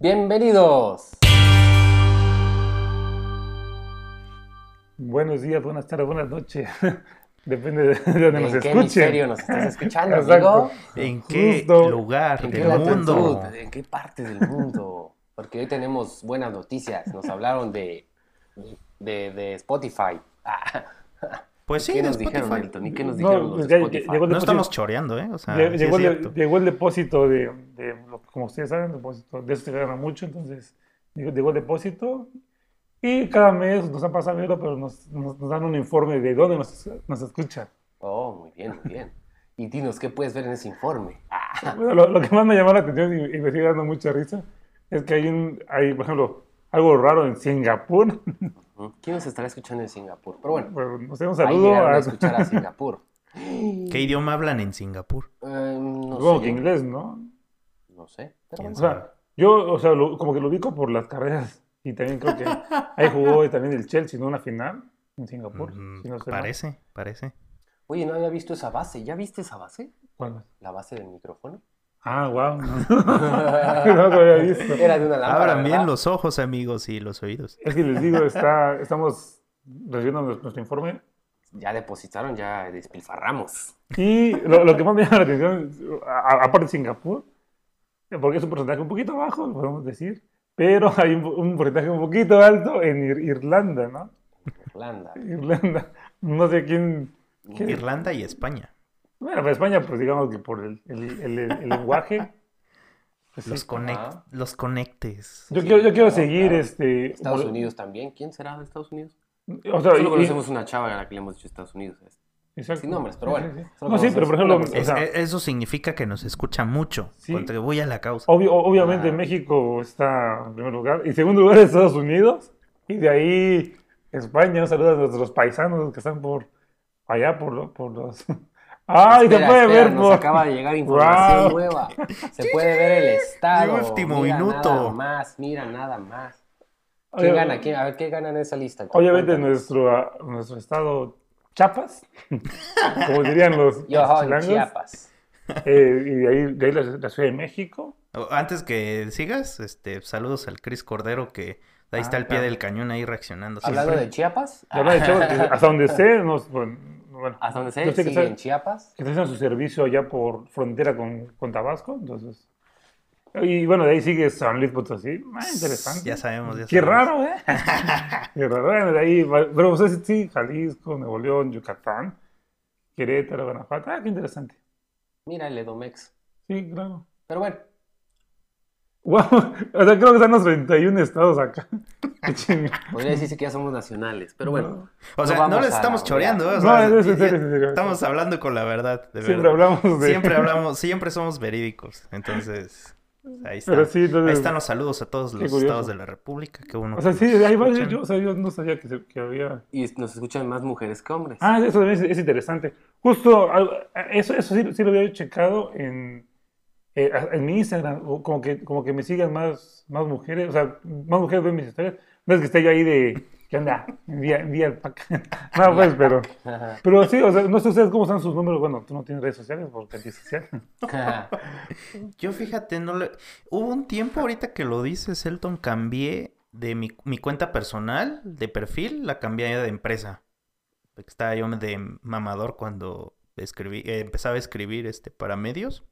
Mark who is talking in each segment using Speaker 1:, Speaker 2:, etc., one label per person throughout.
Speaker 1: Bienvenidos.
Speaker 2: Buenos días, buenas tardes, buenas noches. Depende de donde nos
Speaker 1: ¿En qué
Speaker 2: escuchen.
Speaker 1: hemisferio nos estás escuchando,
Speaker 2: Exacto.
Speaker 1: amigo?
Speaker 3: ¿En qué
Speaker 2: Justo.
Speaker 3: lugar
Speaker 1: ¿En qué
Speaker 3: del
Speaker 1: latitud?
Speaker 3: mundo?
Speaker 1: ¿En qué parte del mundo? Porque hoy tenemos buenas noticias. Nos hablaron de, de, de Spotify.
Speaker 3: Pues sí,
Speaker 1: ¿Qué nos dijeron,
Speaker 3: Spotify.
Speaker 1: Milton? ¿Y qué nos
Speaker 2: No,
Speaker 1: dijeron los
Speaker 2: pues
Speaker 1: de
Speaker 2: ya-
Speaker 1: Spotify?
Speaker 2: llegó el
Speaker 3: No estamos choreando, ¿eh? O sea,
Speaker 2: lle-
Speaker 3: sí
Speaker 2: llegó,
Speaker 3: es
Speaker 2: el, llegó el depósito de, de como ustedes saben, depósito de esto se gana mucho, entonces llegó, llegó el depósito y cada mes nos han pasado dinero, pero nos, nos- nos dan un informe de dónde nos, nos escuchan.
Speaker 1: Oh, muy bien, muy bien. Y dinos, ¿qué puedes ver en ese informe? Ah,
Speaker 2: Bueno, lo, lo que más me llamó la atención y, y me sigue dando mucha risa es que hay, un, hay, por ejemplo, algo raro en Singapur.
Speaker 1: ¿Quién nos estará escuchando en Singapur? Pero bueno,
Speaker 2: Bueno, no sé, un saludo
Speaker 1: a
Speaker 2: a,
Speaker 1: escuchar a Singapur.
Speaker 3: ¿Qué idioma hablan en Singapur?
Speaker 1: Eh, no
Speaker 2: supongo
Speaker 1: sé.
Speaker 2: que inglés, ¿no?
Speaker 1: No sé. Pero
Speaker 3: ¿Quién
Speaker 2: O sea, yo, o sea, lo- como que lo ubico por las carreras y también creo que ahí jugó también el Chelsea, ¿no? Una final en Singapur.
Speaker 3: Mm,
Speaker 2: si no estoy mal.
Speaker 3: parece, parece.
Speaker 1: Oye, no había visto esa base. ¿Ya viste esa base?
Speaker 2: ¿Cuál es?
Speaker 1: La base del micrófono.
Speaker 2: Ah, wow. No, lo había visto.
Speaker 1: Era de una lámpara.
Speaker 3: Abran bien
Speaker 1: ¿verdad?
Speaker 3: los ojos, amigos, y los oídos.
Speaker 2: Es que les digo, está, estamos recibiendo nuestro informe
Speaker 1: Ya depositaron, ya despilfarramos.
Speaker 2: y lo, lo que más me llama la atención, a- aparte de Singapur, porque es un porcentaje un poquito bajo, podemos decir, pero hay un, un porcentaje un poquito alto en Ir- Irlanda, ¿no?
Speaker 1: Irlanda.
Speaker 2: Irlanda. No sé quién... ¿Qué?
Speaker 3: Irlanda y España.
Speaker 2: Bueno, para España, pues digamos que por el, el- el- el lenguaje. pues, sí.
Speaker 3: Los, conect-
Speaker 1: Ajá.
Speaker 3: los conectes.
Speaker 2: Yo,
Speaker 1: Sí,
Speaker 2: quiero, yo quiero
Speaker 1: claro,
Speaker 2: seguir
Speaker 1: claro.
Speaker 2: este.
Speaker 1: Estados
Speaker 2: por-
Speaker 1: Unidos también. ¿Quién será de Estados Unidos?
Speaker 2: O sea,
Speaker 1: Solo
Speaker 2: y-
Speaker 1: conocemos una chava a la que le hemos dicho Estados Unidos.
Speaker 2: exacto.
Speaker 1: sin nombres, pero
Speaker 2: Sí,
Speaker 1: bueno,
Speaker 2: sí, sí. No, sí, pero por ejemplo, o sea,
Speaker 3: Es- eso significa que nos escucha mucho.
Speaker 2: Sí.
Speaker 3: Contribuye a la causa.
Speaker 2: obvio- obviamente
Speaker 1: Ah.
Speaker 2: México está en primer lugar. Y segundo lugar Estados Unidos. Y de ahí España. Un saludo a nuestros paisanos que están por allá, por, por los. ¡Ay!
Speaker 1: Espera,
Speaker 2: se puede
Speaker 1: espera,
Speaker 2: ver
Speaker 1: nos
Speaker 2: por.
Speaker 1: acaba de llegar información
Speaker 2: Wow.
Speaker 1: nueva. Se puede ver el estado.
Speaker 3: De último
Speaker 1: Mira
Speaker 3: minuto.
Speaker 1: Nada más, mira nada más. ¿Quién
Speaker 2: Oye,
Speaker 1: gana? ¿Quién? A ver, ¿qué gana en esa lista?
Speaker 2: Obviamente nuestro, nuestro estado Chiapas, como dirían los,
Speaker 1: Yo,
Speaker 2: chilangos,
Speaker 1: Chiapas.
Speaker 2: eh, y de ahí, de ahí la, la Ciudad de México.
Speaker 3: Antes que sigas, este, saludos al Cris Cordero que ahí está
Speaker 2: Ah,
Speaker 3: al pie
Speaker 2: claro.
Speaker 3: del cañón ahí reaccionando.
Speaker 1: Hablando
Speaker 3: siempre.
Speaker 1: de Chiapas,
Speaker 2: he dicho, que hasta donde sé, no, bueno, bueno,
Speaker 1: hasta donde sé,
Speaker 2: yo sé está-
Speaker 1: en Chiapas.
Speaker 2: que está haciendo su servicio allá por frontera con, con Tabasco, entonces. Y bueno, de ahí sigue San Luis Potosí. Ah, interesante.
Speaker 3: Ya sabemos, ya
Speaker 2: Qué
Speaker 3: sabemos.
Speaker 2: raro, ¿eh? Qué raro. Bueno, de ahí, pero pues sí, Jalisco, Nuevo León, Yucatán, Querétaro, Guanajuato. Ah, qué interesante.
Speaker 1: Mira el Edomex.
Speaker 2: Sí, claro.
Speaker 1: Pero bueno,
Speaker 2: Wow, o sea, creo que están los 31 estados acá.
Speaker 1: Podría decirse que ya somos nacionales. Pero bueno,
Speaker 3: O sea,
Speaker 1: No
Speaker 3: les
Speaker 1: a
Speaker 3: estamos choreando, ¿eh? O
Speaker 2: No,
Speaker 3: sea,
Speaker 2: es- es en
Speaker 3: ya-
Speaker 2: serio, es en serio.
Speaker 3: Estamos hablando con la verdad, de
Speaker 2: Siempre
Speaker 3: verdad.
Speaker 2: hablamos de.
Speaker 3: Siempre hablamos, siempre somos verídicos. Entonces, ahí está.
Speaker 2: Pero sí, entonces-
Speaker 3: Ahí están los saludos a todos los estados de la República. Qué bueno.
Speaker 2: O sea, sí, varios.
Speaker 3: escuchan.
Speaker 2: Yo, o sea, yo no sabía que, se- que había.
Speaker 1: y nos escuchan más mujeres que hombres.
Speaker 2: Ah, eso también es, es interesante. Justo, eso, eso sí, sí lo había checado en, eh, en mi Instagram. Como que, como que me sigan más, más mujeres. O sea, más mujeres ven mis historias. No es que esté yo ahí de. ¿Qué onda? Envía, envía el pack. No, pues, pero. Pero sí, o sea, no sé ustedes cómo están sus números. Bueno, tú no tienes redes sociales porque antisocial.
Speaker 3: Yo fíjate, no le... Hubo un tiempo ahorita que lo dices, Elton, cambié de mi, mi cuenta personal, de perfil, la cambié de empresa. Estaba yo de mamador cuando escribí, eh, empezaba a escribir este, para medios.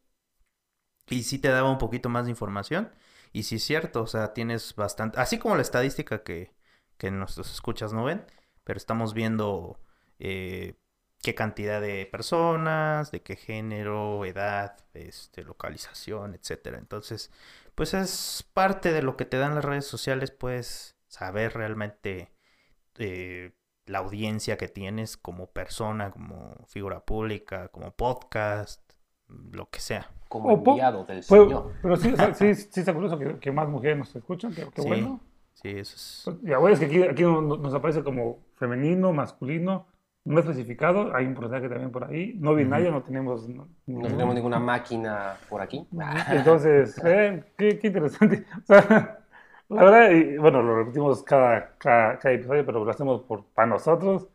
Speaker 3: Y sí te daba un poquito más de información. Y sí es cierto, o sea, tienes bastante... Así como la estadística que, que nuestros escuchas no ven, pero estamos viendo eh, qué cantidad de personas, de qué género, edad, este, localización, etcétera. Entonces, pues es parte de lo que te dan las redes sociales, pues saber realmente eh, la audiencia que tienes como persona, como figura pública, como podcast, lo que sea.
Speaker 1: Como enviado del
Speaker 2: Pero,
Speaker 1: Señor.
Speaker 2: pero sí, o sea, sí, sí está curioso que, que más mujeres nos escuchan. Qué, qué
Speaker 3: sí,
Speaker 2: bueno.
Speaker 3: sí, eso es.
Speaker 2: Pues, Ya ves que aquí, aquí no- no- nos aparece como femenino, masculino, no especificado. Hay un porcentaje también por ahí. No binario, no tenemos. No,
Speaker 1: No tenemos ninguna máquina por aquí.
Speaker 2: Entonces, eh, qué, qué interesante. O sea, la verdad, y, bueno, lo repetimos cada, cada, cada episodio, pero lo hacemos por, para nosotros.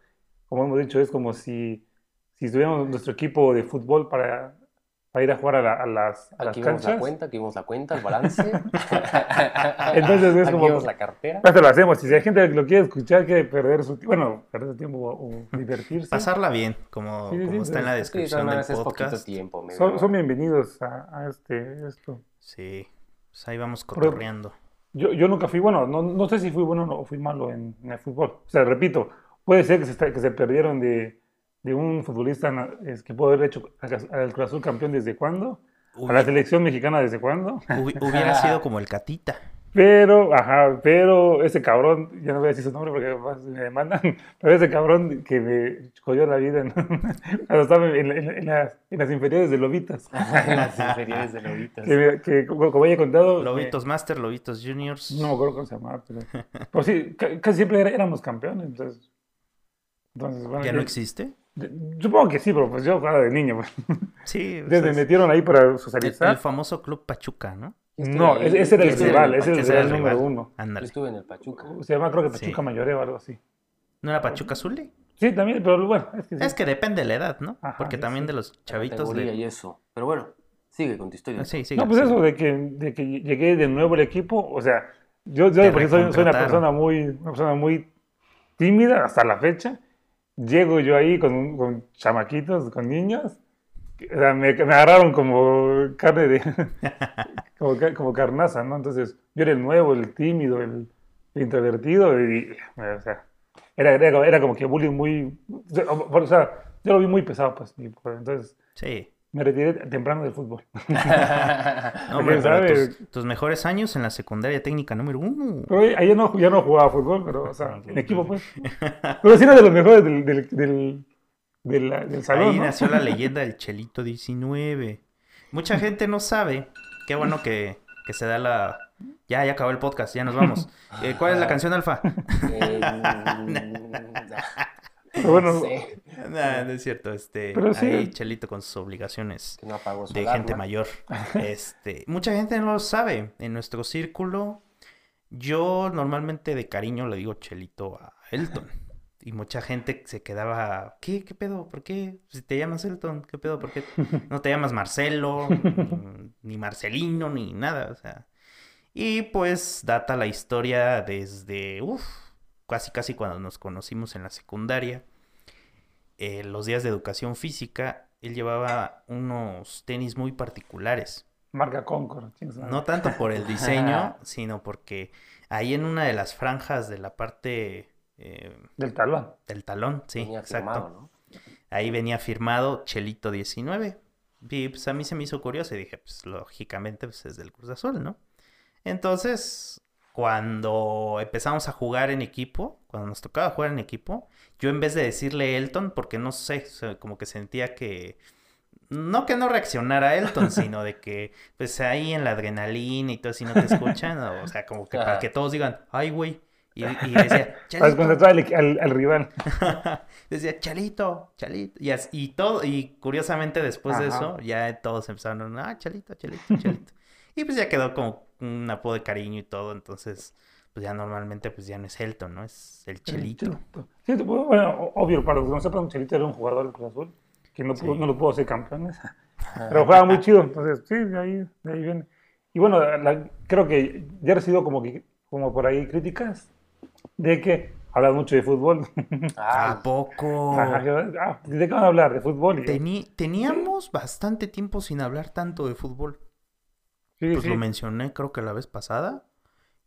Speaker 2: Como hemos dicho, es como si, si tuviéramos nuestro equipo de fútbol para para ir a jugar a, la- a las, a las
Speaker 1: Aquí vemos la cuenta, aquí vemos la cuenta, el balance.
Speaker 2: Entonces es
Speaker 1: aquí
Speaker 2: como-
Speaker 1: vemos la cartera.
Speaker 2: Esto lo hacemos. Y si hay gente que lo quiere escuchar, quiere perder su tiempo, bueno, perder su tiempo o, o divertirse,
Speaker 3: Pasarla bien, como,
Speaker 2: Sí, sí,
Speaker 3: como
Speaker 2: sí,
Speaker 3: está en la descripción del podcast.
Speaker 1: tiempo.
Speaker 2: son, bienvenidos a, a este, esto.
Speaker 3: Sí, pues ahí vamos cotorreando.
Speaker 2: Yo, yo nunca fui bueno, no, no sé si fui bueno o fui malo en, en el fútbol. O sea, repito, puede ser que se, que se perdieron de, de un futbolista es, que puede haber hecho al Cruz Azul campeón desde cuándo, a la selección mexicana desde cuándo.
Speaker 3: hubi- hubiera sido como el Catita.
Speaker 2: Pero, ajá, pero ese cabrón, ya no voy a decir su nombre porque me demandan, pero ese cabrón que me jodió la vida cuando estaba en, en- en las, en las inferiores de Lobitas.
Speaker 1: En las inferiores de Lobitas.
Speaker 2: Que, que como, había contado, me-
Speaker 3: Lobitos Master, Lobitos Juniors.
Speaker 2: no me acuerdo cómo se llamaba, pero pues sí, ca- casi siempre éramos campeones. Entonces, entonces bueno,
Speaker 3: ¿Ya no
Speaker 2: yo-
Speaker 3: existe?
Speaker 2: Supongo que sí, pero pues yo jugaba de niño. Pues.
Speaker 3: Sí. Pues
Speaker 2: me
Speaker 3: es-
Speaker 2: metieron ahí para
Speaker 3: el, el
Speaker 2: socializar.
Speaker 3: famoso Club Pachuca, ¿no?
Speaker 2: No, ese, ese era el rival, ese era el rival
Speaker 3: el
Speaker 2: número uno.
Speaker 1: Yo
Speaker 3: Ándale.
Speaker 1: estuve en el Pachuca.
Speaker 2: Se llama creo que
Speaker 3: Sí.
Speaker 2: Pachuca Mayoreo o algo así.
Speaker 3: ¿No era Pachuca Azul?
Speaker 2: Sí, también, pero bueno, es que sí.
Speaker 3: Es que depende de la edad, ¿no?
Speaker 2: Ajá,
Speaker 3: Porque
Speaker 2: sí,
Speaker 3: también
Speaker 2: sí.
Speaker 3: de los chavitos de...
Speaker 1: y eso. Pero bueno, sigue con tu historia.
Speaker 3: Ah, Sí, sí.
Speaker 2: No, pues
Speaker 3: sí.
Speaker 2: eso de que, de que llegué de nuevo al equipo, o sea, yo, yo soy, soy una persona muy, una persona muy tímida hasta la fecha, llego yo ahí con, con chamaquitos, con niños, o sea, me, me agarraron como carne de, como, como carnaza, ¿no? Entonces, yo era el nuevo, el tímido, el, el introvertido, y, o sea, era, era, era como que bullying muy, o sea, yo lo vi muy pesado, pues, y, pues, entonces
Speaker 3: Sí.
Speaker 2: Me retiré temprano del fútbol.
Speaker 3: No, hombre,
Speaker 2: ¿Quién
Speaker 3: pero
Speaker 2: sabe?
Speaker 3: tus, tus mejores años en la secundaria técnica número uno.
Speaker 2: Pero ahí ya no, ya no jugaba fútbol, pero, o sea, en equipo, pues. Pero sí era de los mejores del, del, del, del, del salón,
Speaker 3: Ahí
Speaker 2: ¿no?
Speaker 3: nació la leyenda del Chelito 19. Mucha gente no sabe. Qué bueno que, que se da la... Ya, ya acabó el podcast, ya nos vamos. Eh, ¿Cuál es la canción, Alfa?
Speaker 2: Pero bueno,
Speaker 1: no sé,
Speaker 3: Nah, no es cierto, este...
Speaker 2: Pero sí.
Speaker 3: Ahí Chelito con sus obligaciones
Speaker 1: que no apagó su
Speaker 3: de
Speaker 1: alarma.
Speaker 3: gente mayor. Este, mucha gente no lo sabe. En nuestro círculo, yo normalmente de cariño le digo Chelito a Elton. Y mucha gente se quedaba, ¿qué? ¿Qué pedo? ¿Por qué? Si te llamas Elton, ¿qué pedo? ¿Por qué no te llamas Marcelo? ni- Ni Marcelino, ni nada, o sea. Y pues data la historia desde, uff, casi casi cuando nos conocimos en la secundaria. eh, los días de educación física, él llevaba unos tenis muy particulares.
Speaker 2: marca Concord.
Speaker 3: No tanto por el diseño, sino porque ahí en una de las franjas de la parte eh,
Speaker 2: Del talón.
Speaker 3: del talón, sí,
Speaker 1: Venía
Speaker 3: exacto.
Speaker 1: firmado, ¿no?
Speaker 3: Ahí venía firmado Chelito 19. Y pues a mí se me hizo curioso y dije, pues lógicamente pues, es del Cruz Azul, ¿no? Entonces, cuando empezamos a jugar en equipo, cuando nos tocaba jugar en equipo, yo en vez de decirle Elton, porque no sé, como que sentía que... No que no reaccionara Elton, sino de que, pues ahí en la adrenalina y todo, si no te escuchan, o, o sea, como que para que todos digan, ay, güey. Y, y decía,
Speaker 2: desconcentrar al, al, al rival.
Speaker 3: Decía, Chalito, Chalito. Y, as- y todo, y curiosamente después de eso, ya todos empezaron, ah, Chalito, Chalito, Chalito. y pues ya quedó como un apodo de cariño y todo, entonces, pues ya normalmente pues ya no es Elton, ¿no? Es el Chelito.
Speaker 2: Sí, bueno, obvio, para los que no sepan, Chelito era un jugador del Cruz Azul que no, pudo,
Speaker 3: Sí.
Speaker 2: no lo pudo hacer campeones. Pero jugaba muy chido, entonces sí, de ahí, de ahí viene. Y bueno, la- creo que ya he recibido como, que, como por ahí críticas de que hablas mucho de fútbol.
Speaker 3: ¿A
Speaker 1: Ah,
Speaker 3: poco?
Speaker 2: Ah, ¿De qué van a hablar? ¿De fútbol?
Speaker 3: Teni- teníamos bastante tiempo sin hablar tanto de fútbol.
Speaker 2: Sí,
Speaker 3: Pues
Speaker 2: sí.
Speaker 3: lo mencioné creo que la vez pasada.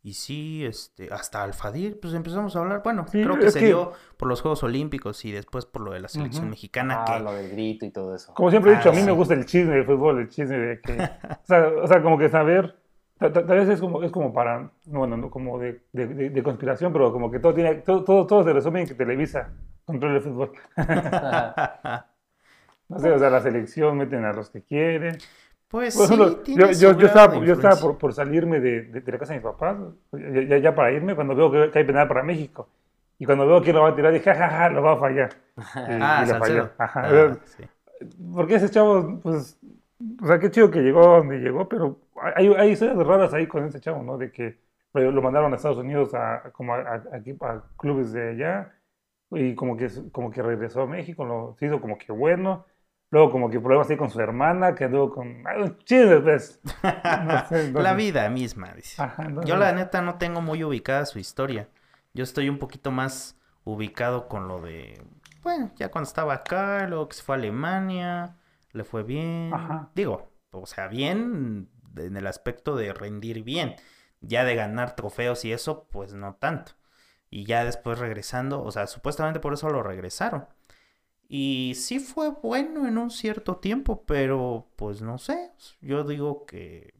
Speaker 3: Y sí, este, hasta Alfadir, pues empezamos a hablar. Bueno,
Speaker 2: Sí,
Speaker 3: creo que se
Speaker 2: que-
Speaker 3: dio por los Juegos Olímpicos y después por lo de la selección
Speaker 2: Ujú.
Speaker 3: mexicana,
Speaker 1: ah,
Speaker 3: que
Speaker 1: lo del grito y todo eso.
Speaker 2: Como siempre he dicho,
Speaker 3: Ah,
Speaker 2: a mí me
Speaker 3: sí.
Speaker 2: gusta el chisme del fútbol, el chisme de que... o, sea, o sea, como que saber... ta- ta- Tal vez es como, es como para... Bueno, no, como de, de, de- de conspiración, pero como que todo tiene... Todo, todo, todo se resume en que Televisa controla el fútbol. No sé, o sea, la selección meten a los que quieren.
Speaker 3: Pues
Speaker 2: Por
Speaker 3: sí, tiene
Speaker 2: yo, yo, yo estaba, yo estaba por, por salirme de, de- de la casa de mis papás, ya, ya- ya para irme, cuando veo que, que hay penal para México. Y cuando veo que lo va a tirar, dije, jajaja, lo va a fallar. Y,
Speaker 3: Ah,
Speaker 2: y lo falló. Ajá.
Speaker 3: Ah, sí.
Speaker 2: Porque ese chavo, pues, o sea, qué chido que llegó a donde llegó, pero hay, hay historias raras ahí con ese chavo, ¿no? De que lo lo mandaron a Estados Unidos a, como a, a- a clubes de allá y como que, como que regresó a México, lo, se hizo como que bueno. Luego como que problemas así con su hermana, que luego con... Chisme, pues. No sé,
Speaker 3: La vida misma, dice.
Speaker 2: Ajá,
Speaker 3: Yo la neta no tengo muy ubicada su historia. Yo estoy un poquito más ubicado con lo de, bueno, ya cuando estaba acá, luego que se fue a Alemania, le fue bien.
Speaker 2: Ajá.
Speaker 3: Digo, o sea, bien en el aspecto de rendir bien. Ya de ganar trofeos y eso, pues no tanto. Y ya después regresando, o sea, supuestamente por eso lo regresaron. Y sí fue bueno en un cierto tiempo, pero pues no sé. Yo digo que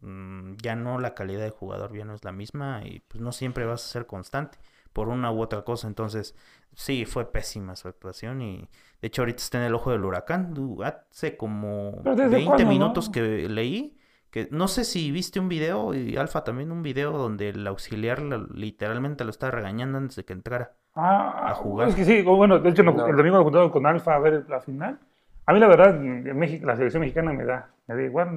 Speaker 3: mm, ya no la calidad de jugador ya no es la misma y pues no siempre vas a ser constante por una u otra cosa. Entonces, sí, fue pésima su actuación y de hecho ahorita está en el ojo del huracán. Hace como
Speaker 2: ¿Pero desde
Speaker 3: 20
Speaker 2: cuándo, no?
Speaker 3: minutos que leí que no sé si viste un video y Alfa también un video donde el auxiliar literalmente lo estaba regañando antes de que entrara.
Speaker 2: Ah,
Speaker 3: a jugar.
Speaker 2: Es que sí, bueno, de hecho no- el domingo nos juntamos con Alfa a ver la final. A mí la verdad, México, la selección mexicana me da, me da igual.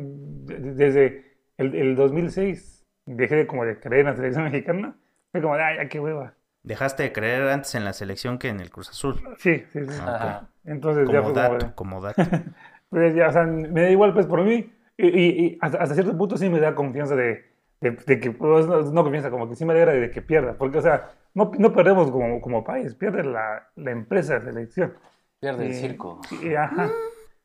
Speaker 2: De- de- Desde el, el 2006 dejé de como de creer en la selección mexicana. Fue como, de, ay, ya qué hueva.
Speaker 3: Dejaste de creer antes en la selección que en el Cruz Azul.
Speaker 2: Sí, sí, sí.
Speaker 3: Ah,
Speaker 1: Ajá.
Speaker 2: Entonces ya
Speaker 3: Como
Speaker 2: fue como
Speaker 3: dato,
Speaker 2: de,
Speaker 3: como dato.
Speaker 2: pues ya, o sea, me da igual pues por mí. Y, y- y hasta, hasta cierto punto sí me da confianza de, de, de que, pues, no, no confianza, como que sí me alegra de que pierda. Porque, o sea, no, no perdemos como, como país, pierde la, la empresa de selección.
Speaker 1: Pierde el
Speaker 2: Y-
Speaker 1: circo.
Speaker 2: y- ajá.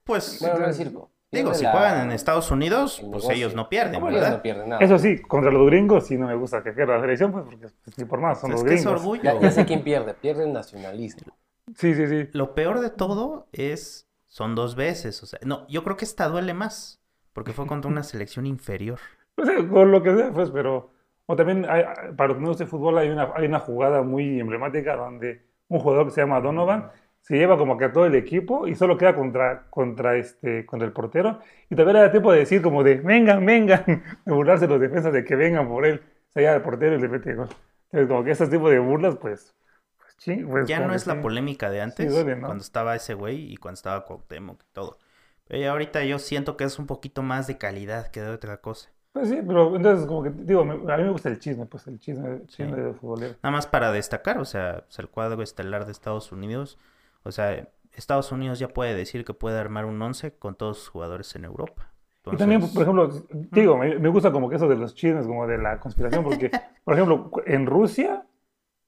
Speaker 3: Pues
Speaker 1: Bueno, no el circo.
Speaker 3: digo, si
Speaker 1: la-
Speaker 3: juegan en Estados Unidos,
Speaker 1: el
Speaker 3: pues
Speaker 1: negocio.
Speaker 3: ellos no pierden,
Speaker 1: Ellos
Speaker 3: ¿verdad?
Speaker 1: no pierden nada.
Speaker 2: Eso sí, contra los gringos sí no me gusta que pierda la selección, pues porque pues, ni por más son
Speaker 3: Es
Speaker 2: los
Speaker 3: que es
Speaker 2: gringos.
Speaker 3: orgullo.
Speaker 1: Ya, ya sé quién pierde. Pierde el nacionalismo.
Speaker 2: Sí, sí, sí.
Speaker 3: Lo peor de todo es, son dos veces, o sea, no, yo creo que esta duele más, porque fue contra una selección inferior.
Speaker 2: Sea, con lo que sea, pues, pero. O también, hay- para los el fútbol, hay una, hay una jugada muy emblemática donde un jugador que se llama Donovan se lleva como que a todo el equipo y solo queda contra, contra, este, contra el portero. Y todavía le da tiempo de decir, como de, vengan, vengan, de burlarse los defensas de que vengan por él. Se lleva al portero y le mete gol. Entonces, como que ese tipo de burlas, pues. pues, ching, pues,
Speaker 3: Ya no es la
Speaker 2: sí.
Speaker 3: polémica de antes,
Speaker 2: duele, ¿no?
Speaker 3: cuando estaba ese güey y cuando estaba Cuauhtémoc y todo. Pero ya ahorita yo siento que es un poquito más de calidad que de otra cosa.
Speaker 2: Pues sí, pero entonces, como que, digo, me- a mí me gusta el chisme, pues el chisme, chisme de futbolero.
Speaker 3: Nada más para destacar, o sea, el cuadro estelar de Estados Unidos, o sea, Estados Unidos ya puede decir que puede armar un once con todos sus jugadores en Europa.
Speaker 2: Y también, por ejemplo, digo, me, me gusta como que eso de los chismes, como de la conspiración, porque, por ejemplo, en Rusia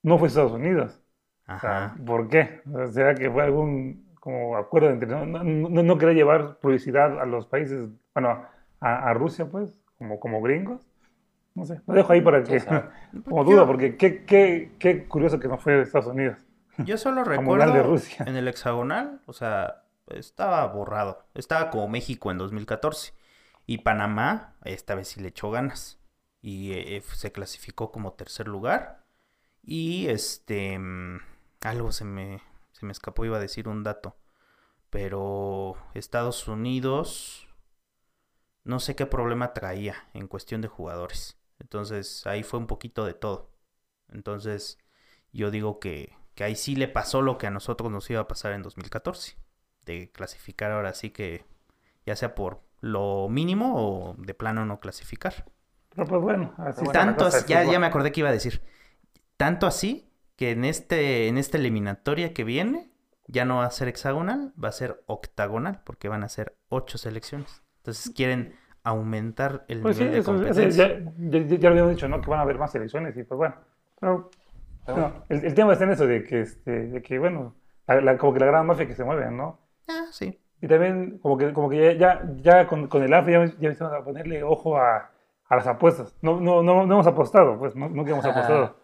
Speaker 2: no fue Estados Unidos. O sea,
Speaker 3: ajá.
Speaker 2: ¿por qué? O sea, ¿será que fue algún como acuerdo entre no, no, no, no querer llevar publicidad a los países, bueno, a, a Rusia, pues, como, como gringos? No sé, lo dejo ahí para que, como duda, porque qué, qué, qué curioso que no fue Estados Unidos.
Speaker 3: Yo solo
Speaker 2: Mundial de
Speaker 3: recuerdo
Speaker 2: Rusia.
Speaker 3: en el hexagonal, o sea, estaba borrado. Estaba como México en 2014. Y Panamá, esta vez sí le echó ganas. Y eh, se clasificó como tercer lugar. Y este. mm, Algo se me, se me escapó, iba a decir un dato. Pero Estados Unidos. No sé qué problema traía en cuestión de jugadores. Entonces ahí fue un poquito de todo. Entonces yo digo que, que ahí sí le pasó lo que a nosotros nos iba a pasar en 2014. De clasificar ahora sí que ya sea por lo mínimo o de plano no clasificar.
Speaker 2: Pero pues bueno, así
Speaker 3: Tanto así, ya, ya me acordé que iba a decir. Tanto así que en este, en esta eliminatoria que viene ya no va a ser hexagonal, va a ser octagonal, porque van a ser ocho selecciones. Entonces quieren aumentar el
Speaker 2: Pues sí,
Speaker 3: nivel de
Speaker 2: eso, eso
Speaker 3: competencia.
Speaker 2: ya, ya, ya lo habíamos dicho, ¿no? Que van a haber más elecciones y pues bueno. Pero
Speaker 1: Pero
Speaker 2: no, el, el tema está en eso de que, este, de que bueno, la- la- como que la gran mafia que se mueve, ¿no?
Speaker 3: Ah, sí.
Speaker 2: Y también como que, como que ya, ya, ya con, con el AFA ya, ya empezamos a ponerle ojo a, a las apuestas. No, no, no, no hemos apostado, pues, no, nunca hemos apostado.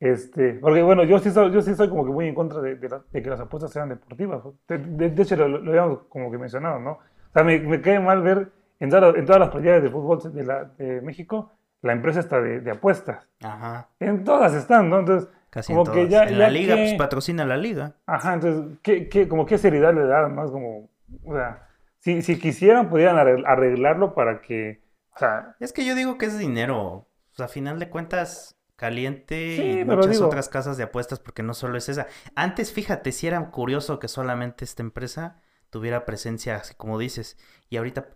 Speaker 2: Este, porque bueno, yo sí soy, yo sí soy como que muy en contra de, de la- de que las apuestas sean deportivas. De, de- de hecho, lo, lo habíamos como que mencionado, ¿no? O sea, me, me cae mal ver en, todas- en todas las playas de fútbol de, la, de México la empresa está de, de apuestas.
Speaker 3: Ajá.
Speaker 2: En todas están, ¿no? Entonces,
Speaker 3: Casi
Speaker 2: como
Speaker 3: en
Speaker 2: que ya,
Speaker 3: en la
Speaker 2: ya
Speaker 3: liga,
Speaker 2: que-
Speaker 3: pues patrocina la liga.
Speaker 2: Ajá, entonces, ¿qué, qué, como qué seriedad le da? Más como, o sea, si, si quisieran, arregl- arreglarlo para que, o sea,
Speaker 3: Es que yo digo que es dinero. O sea, a final de cuentas, caliente
Speaker 2: Sí,
Speaker 3: y muchas otras casas de apuestas, porque no solo es esa. Antes, fíjate, si era curioso que solamente esta empresa tuviera presencia, así como dices. Y ahorita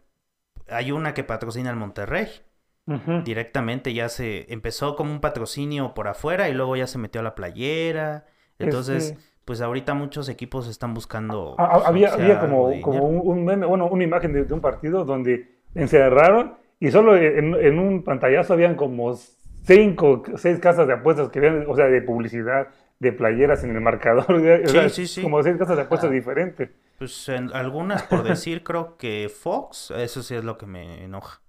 Speaker 3: hay una que patrocina al Monterrey. Directamente ya se empezó como un patrocinio por afuera y luego ya se metió a la playera. Entonces,
Speaker 2: Este-
Speaker 3: pues ahorita muchos equipos están buscando.
Speaker 2: Había, había como, como un, un meme, bueno, una imagen de, de un partido donde encerraron y solo en, en un pantallazo habían como cinco, seis casas de apuestas que habían, o sea, de publicidad, de playeras en el marcador. o sea,
Speaker 3: sí, sí.
Speaker 2: Como seis casas de apuestas
Speaker 1: Ah.
Speaker 2: diferentes.
Speaker 3: Pues en algunas, por decir, creo que Fox, eso sí es lo que me enoja.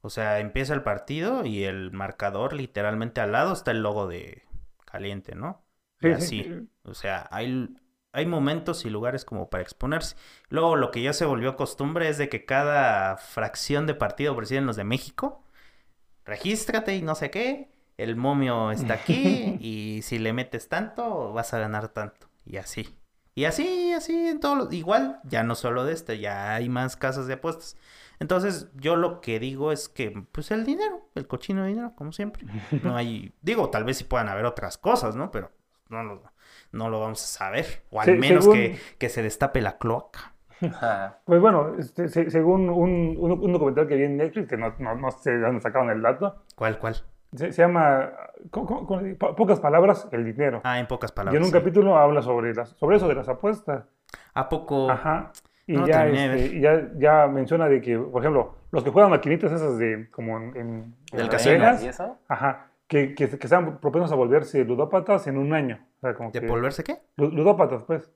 Speaker 3: O sea, empieza el partido y el marcador, literalmente al lado, está el logo de Caliente, ¿no? Y así.
Speaker 2: sí.
Speaker 3: O sea, hay, hay momentos y lugares como para exponerse. Luego, lo que ya se volvió costumbre es de que cada fracción de partido, por decir en los de México, regístrate y no sé qué, el momio está aquí y si le metes tanto, vas a ganar tanto. Y así. Y así, así, en todos los... Igual, ya no solo de este, ya hay más casas de apuestas. Entonces, yo lo que digo es que, pues el dinero, el cochino de dinero, como siempre. No hay... Digo, tal vez sí puedan haber otras cosas, ¿no? Pero no lo, no lo vamos a saber. O al
Speaker 2: Se-
Speaker 3: menos
Speaker 2: según-
Speaker 3: que, que se destape la cloaca.
Speaker 2: Pues bueno, este, se- según un, un, un documental que vi en Netflix, que no, no, no sé dónde sacaron el dato,
Speaker 3: ¿Cuál, cuál?
Speaker 2: Se, se llama, pocas palabras, el dinero.
Speaker 3: Ah, en pocas
Speaker 2: y
Speaker 3: palabras.
Speaker 2: en un
Speaker 3: sí.
Speaker 2: capítulo habla sobre, las, sobre eso de las apuestas.
Speaker 3: ¿A poco?
Speaker 2: Ajá. Y,
Speaker 3: No
Speaker 2: ya, este, y ya, ya menciona de que, por ejemplo, los que juegan maquinitas esas de, como en, en-. Vegas,
Speaker 1: ¿Y eso?
Speaker 2: ajá, que, que, que sean propensos a volverse ludópatas en un año. O sea, como
Speaker 3: ¿De
Speaker 2: que,
Speaker 3: volverse qué?
Speaker 2: lu- Ludópatas, pues.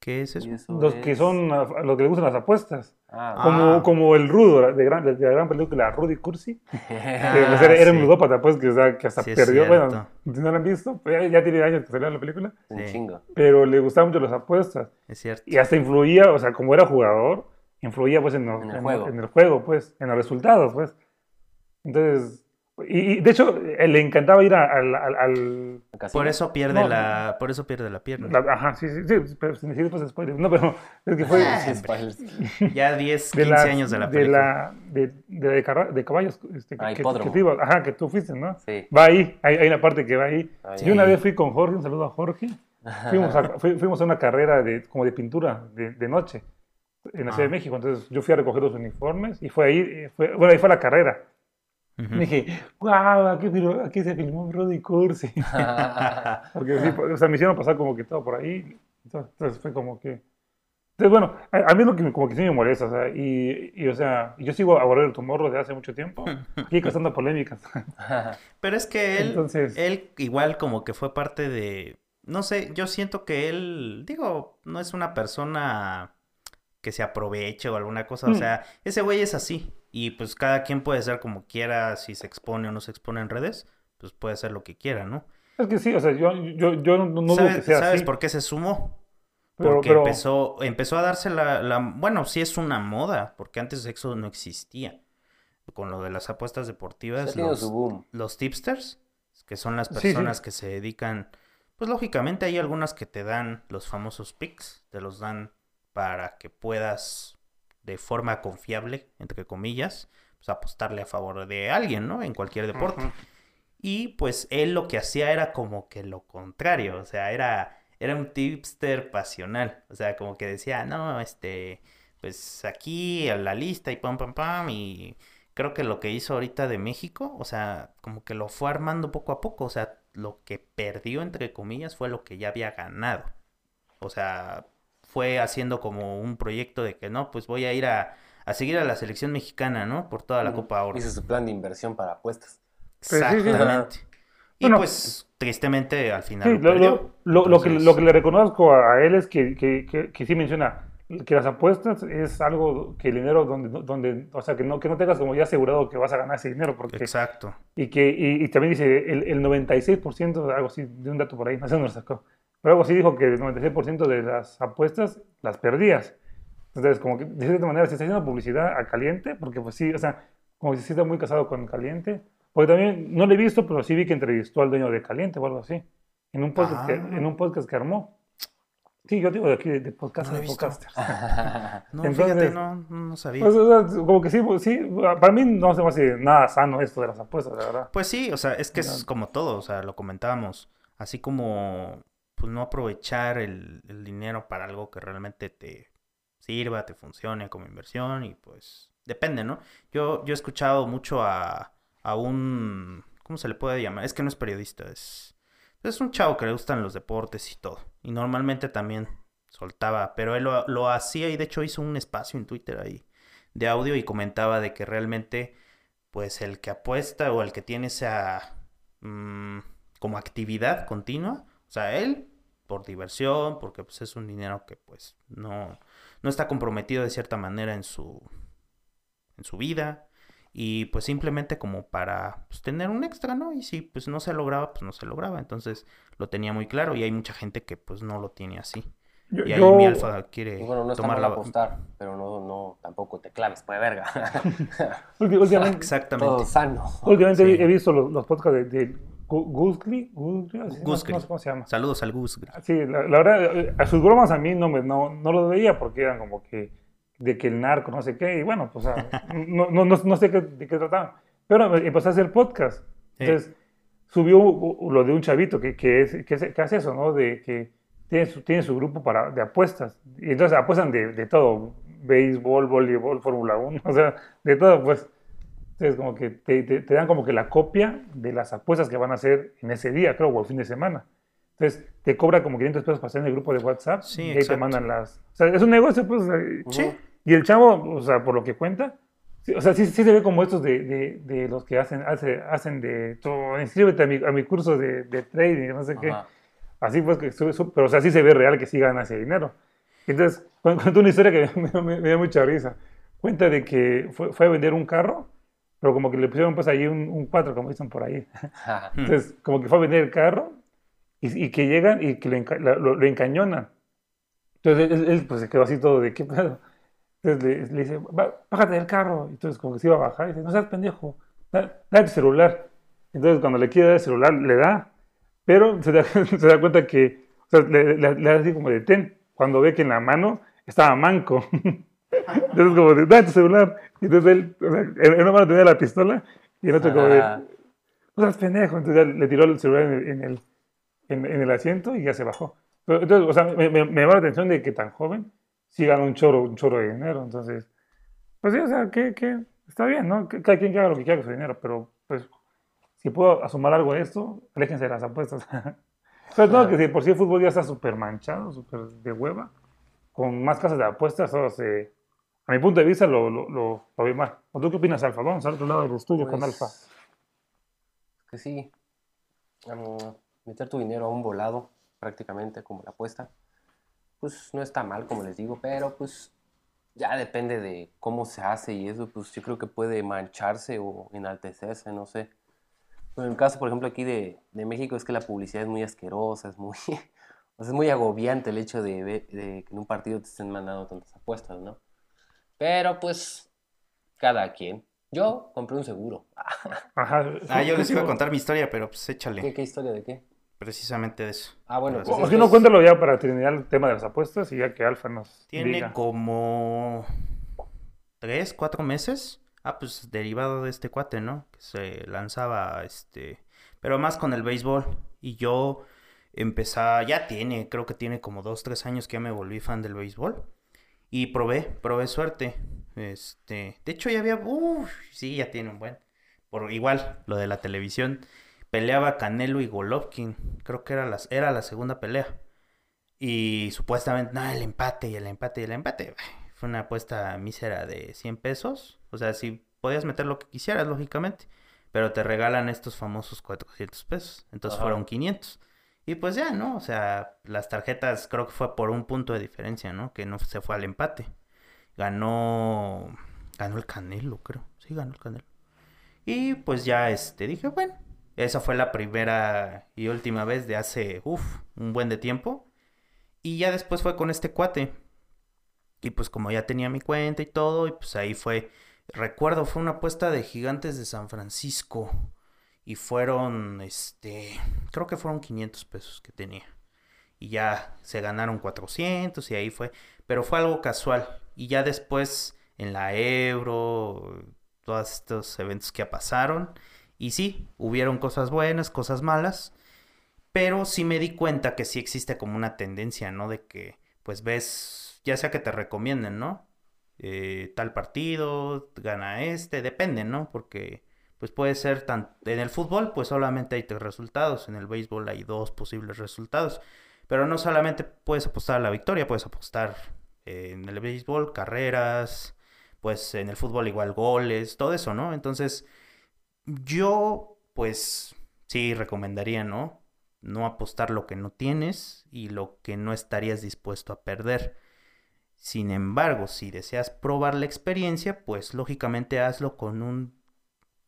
Speaker 3: ¿Qué es eso?
Speaker 1: ¿Y eso
Speaker 2: Los que son, a- a los que les gustan las apuestas.
Speaker 1: Ah,
Speaker 2: Como,
Speaker 3: Ah.
Speaker 2: como el rudo de, gran, de la gran película Rudy Cursi. Que
Speaker 3: Ah,
Speaker 2: pues, era, era un ludópata, pues, que, o sea, que hasta
Speaker 3: Sí,
Speaker 2: perdió. Bueno, no lo han visto, pues, ya, ya tiene años que salió la película.
Speaker 1: un
Speaker 3: Sí.
Speaker 1: chingo.
Speaker 2: Pero le gustaban mucho las apuestas.
Speaker 3: Es cierto.
Speaker 2: Y hasta influía, o sea, como era jugador, influía pues en, los-
Speaker 1: En el
Speaker 2: en-
Speaker 1: juego.
Speaker 2: en el juego, pues, en los resultados, pues. Entonces, y, y, de hecho, eh, le encantaba ir a- al, al- al-
Speaker 1: Casino.
Speaker 3: Por eso pierde
Speaker 2: No,
Speaker 3: la... Por eso pierde la pierna.
Speaker 2: la- ajá, sí, sí, sí, pero sin decir pues spoilers. No, pero es que fue
Speaker 3: Ah,
Speaker 1: Sí.
Speaker 3: Ya 10,
Speaker 2: de
Speaker 3: 15
Speaker 2: la,
Speaker 3: años de la
Speaker 2: de
Speaker 3: película.
Speaker 2: la, de, de, de carra- de caballos, este,
Speaker 1: Ah,
Speaker 2: que, que, ibas- ajá, que tú fuiste, ¿no?
Speaker 1: Sí.
Speaker 2: Va ahí, hay, hay una parte que va ahí.
Speaker 1: Ah,
Speaker 2: Yo una vez fui con Jorge, un saludo a Jorge. Fuimos a, fui- fuimos a una carrera de, como de pintura de, de noche en la Ciudad
Speaker 3: Ah.
Speaker 2: de México. Entonces yo fui a recoger los uniformes y fue ahí, eh, fue, bueno, ahí fue la carrera.
Speaker 3: Ujú.
Speaker 2: Y dije, wow, aquí, se filmó Rudy Cursi. Porque sí, o sea, me hicieron pasar como que todo por ahí. Entonces, fue como que... Entonces, bueno, a, a mí es lo que me- como que sí me molesta, o sea, y, y, o sea, yo sigo a Volver el Tumor desde hace mucho tiempo, aquí causando polémicas.
Speaker 3: Pero es que él,
Speaker 2: Entonces-
Speaker 3: él igual como que fue parte de, no sé, yo siento que él, digo, no es una persona que se aproveche o alguna cosa, o
Speaker 2: Mm.
Speaker 3: sea, ese güey es así y pues cada quien puede ser como quiera, si se expone o no se expone en redes, pues puede ser lo que quiera, ¿no?
Speaker 2: Es que sí, o sea, yo, yo, yo no, no dudo
Speaker 3: ¿Sabes,
Speaker 2: que sea
Speaker 3: sabes
Speaker 2: así.
Speaker 3: por qué se sumó? Porque
Speaker 2: pero-
Speaker 3: empezó, empezó a darse la, la, bueno, sí es una moda, porque antes eso no existía. Con lo de las apuestas deportivas, los, los tipsters, que son las
Speaker 2: Sí, sí.
Speaker 3: personas que se dedican, pues lógicamente hay algunas que te dan los famosos picks, te los dan para que puedas de forma confiable, entre comillas, pues apostarle a favor de alguien, ¿no? En cualquier deporte. Y pues él lo que hacía era como que lo contrario, o sea, era, era un tipster pasional, o sea, como que decía, no, este, pues aquí a la lista y pam, pam, pam, y creo que lo que hizo ahorita de México, o sea, como que lo fue armando poco a poco, o sea, lo que perdió, entre comillas, fue lo que ya había ganado, o sea, fue haciendo como un proyecto de que no, pues voy a ir a, a seguir a la selección mexicana, ¿no? Por toda la Copa Oro.
Speaker 1: Hizo su plan de inversión para apuestas.
Speaker 2: Pues.
Speaker 3: Exactamente. Y
Speaker 2: Bueno,
Speaker 3: pues, tristemente, al final.
Speaker 2: Sí,
Speaker 3: lo
Speaker 2: lo,
Speaker 3: perdió.
Speaker 2: lo, lo, lo que,
Speaker 3: Entonces,
Speaker 2: lo que le reconozco a, a él es que, que, que, que sí menciona que las apuestas es algo que el dinero donde, donde o sea, que no, que no tengas como ya asegurado que vas a ganar ese dinero, porque,
Speaker 3: Exacto.
Speaker 2: y que, y, y también dice el, el 96%, algo así, de un dato por ahí, no sé dónde lo sacó, pero algo así dijo que el 96% de las apuestas las perdías. Entonces, como que de cierta manera se está haciendo publicidad a Caliente, porque pues sí, o sea, como que sí está muy casado con Caliente, porque también, no lo he visto, pero sí vi que entrevistó al dueño de Caliente o algo así, en un podcast, que,
Speaker 3: Ah.
Speaker 2: en un podcast que armó. Sí, yo digo de aquí, de, de podcast
Speaker 3: No
Speaker 2: de podcasters.
Speaker 3: No,
Speaker 2: Entonces-
Speaker 3: fíjate, no, no sabía.
Speaker 2: Pues, o sea, como que sí, pues, sí, para mí no se me hace nada sano esto de las apuestas, la verdad.
Speaker 3: Pues sí, o sea, es que es como todo, o sea, lo comentábamos. Así como, pues no aprovechar el, el dinero para algo que realmente te sirva, te funcione como inversión y pues depende, ¿no? Yo, yo he escuchado mucho a, a un, ¿cómo se le puede llamar? Es que no es periodista, es, es un chavo que le gustan los deportes y todo. Y normalmente también soltaba, pero él lo, lo hacía y de hecho hizo un espacio en Twitter ahí de audio y comentaba de que realmente pues el que apuesta o el que tiene esa mm, como actividad continua, o sea, él por diversión, porque pues es un dinero que pues no, no está comprometido de cierta manera en su, en su vida y pues simplemente como para pues, tener un extra, ¿no? Y si pues no se lograba, pues no se lograba, entonces lo tenía muy claro y hay mucha gente que pues no lo tiene así.
Speaker 2: Yo-
Speaker 3: y ahí
Speaker 2: yo-
Speaker 3: mi alfa quiere
Speaker 1: Bueno, no
Speaker 3: tomar la...
Speaker 1: apostar, pero no, no, tampoco te claves, pues verga.
Speaker 2: últimamente,
Speaker 3: Exactamente.
Speaker 1: Todo sano.
Speaker 2: últimamente
Speaker 3: Sí.
Speaker 2: he visto los, los podcasts de, de Gu- Gusgli, Gusgli, así, no- sé cómo se llama.
Speaker 3: Saludos al Gus.
Speaker 2: Sí, la, la verdad, eh, a sus bromas a mí no, me, no, no lo veía porque eran como que de que el narco, no sé qué, y bueno, pues o sea, no, no, no, sé qué, de qué trataban. Pero empecé a hacer podcast.
Speaker 3: Sí.
Speaker 2: Entonces, subió u- lo de un chavito que, que, es, que, es- que hace eso, ¿no? De que tiene su, tiene su grupo para, de apuestas. Y entonces apuestan de, de todo, béisbol, voleibol, Fórmula 1, o sea, de todo, pues. Entonces, como que te, te- te dan como que la copia de las apuestas que van a hacer en ese día, creo, o el fin de semana. Entonces, te cobra como 500 pesos para estar en el grupo de WhatsApp
Speaker 3: Sí,
Speaker 2: y ahí te
Speaker 3: exacto.
Speaker 2: mandan las... O sea, es un negocio, pues. sea,
Speaker 3: Sí.
Speaker 2: y el chavo, o sea, por lo que cuenta, sí, o sea, sí, sí se ve como estos de, de, de los que hacen, hace- hacen de, "Tú, inscríbete a mi, a mi curso de, de trading, no sé qué.
Speaker 1: Ajá.
Speaker 2: Así pues, que sube, sube- pero o sea, sí se ve real que sí gana ese dinero. Entonces, cu- cuento una historia que me, me- me da mucha risa. Cuenta de que fue, fue a vender un carro, pero como que le pusieron pues ahí un, un 4, como dicen por ahí. Entonces, como que fue a vender el carro y, y que llegan y que lo, enca- lo- lo encañonan. Entonces, él, él, pues se quedó así todo de qué pedo. Entonces le, le dice, "Ba- bájate del carro. Entonces, como que se iba a bajar, y dice, no seas pendejo, da, da tu celular. Entonces, cuando le quiere dar el celular, le da, pero se da, se da cuenta que, o sea, le, le- le da así como de ten, cuando ve que en la mano estaba manco. Entonces, como de, da tu celular. Y entonces él, o sea, en una mano tenía la pistola y en otra como de, no seas pendejo. Entonces ya le tiró el celular en el, en el, en- en el asiento y ya se bajó. Entonces, o sea, me, me, me llamó la atención de que tan joven sí gana un chorro, un chorro de dinero. Entonces, pues sí, o sea, que, que está bien, ¿no? Que cada quien que haga lo que quiera con su dinero, pero pues si puedo asomar algo de esto, aléjense de las apuestas. Sobre todo que si por sí el fútbol ya está súper manchado, súper de hueva, con más casas de apuestas, todo se- a mi punto de vista lo, lo, lo, lo mal. ¿O tú qué opinas, Alfa? Vamos al otro lado del estudio con
Speaker 1: Pues,
Speaker 2: Alfa.
Speaker 1: Que sí. mm, meter tu dinero a un volado, prácticamente, como la apuesta, pues no está mal, como les digo, pero pues ya depende de cómo se hace y eso, pues yo creo que puede mancharse o enaltecerse, no sé. Pero en el caso, por ejemplo, aquí de, de México es que la publicidad es muy asquerosa, es muy, es muy agobiante el hecho de, de que en un partido te estén mandando tantas apuestas, ¿no? Pero pues, cada quien. Yo compré un seguro.
Speaker 2: Ajá.
Speaker 3: Ah, yo les iba a contar mi historia, pero pues
Speaker 1: ¿Qué,
Speaker 3: échale.
Speaker 1: qué historia de qué?
Speaker 3: Precisamente de eso.
Speaker 1: Ah, bueno, pues
Speaker 2: O
Speaker 1: es
Speaker 2: si
Speaker 1: que
Speaker 2: no, cuéntalo ya para terminar el tema de las apuestas y ya que Alfa nos
Speaker 3: Tiene
Speaker 2: diga.
Speaker 3: como tres, cuatro meses. Ah, pues derivado de este cuate, ¿no? Que se lanzaba, este, pero más con el béisbol. Y yo empezaba, ya tiene, creo que tiene como dos, tres años que ya me volví fan del béisbol. Y probé, probé suerte. Este, de hecho ya había, uff, sí, ya tiene un buen. Por igual, lo de la televisión. Peleaba Canelo y Golovkin. Creo que era, las, era la segunda pelea. Y supuestamente, no, el empate y el empate y el empate. Fue una apuesta mísera de 100 pesos. O sea, si podías meter lo que quisieras, lógicamente. Pero te regalan estos famosos 400 pesos. Entonces
Speaker 1: Ajá.
Speaker 3: fueron 500. Y pues ya, ¿no? O sea, las tarjetas creo que fue por un punto de diferencia, ¿no? Que no se fue al empate. Ganó. Ganó el Canelo, creo. Sí, ganó el Canelo. Y pues ya este, dije, bueno, esa fue la primera y última vez de hace, uff, un buen de tiempo. Y ya después fue con este cuate. Y pues como ya tenía mi cuenta y todo, y pues ahí fue, recuerdo, fue una apuesta de gigantes de San Francisco. Y fueron, este, creo que fueron 500 pesos que tenía. Y ya se ganaron 400 y ahí fue. Pero fue algo casual. Y ya después en la Euro, todos estos eventos que pasaron. Y sí, hubieron cosas buenas, cosas malas. Pero sí me di cuenta que sí existe como una tendencia, ¿no? De que pues ves, ya sea que te recomienden, ¿no? Eh, tal partido, gana este, depende, ¿no? Porque pues puede ser tan... En el fútbol pues solamente hay tres resultados, en el béisbol hay dos posibles resultados. Pero no solamente puedes apostar a la victoria, puedes apostar en el béisbol, carreras, pues en el fútbol igual goles, todo eso, ¿no? Entonces, yo pues sí recomendaría, ¿no? No apostar lo que no tienes y lo que no estarías dispuesto a perder. Sin embargo, si deseas probar la experiencia, pues lógicamente hazlo con un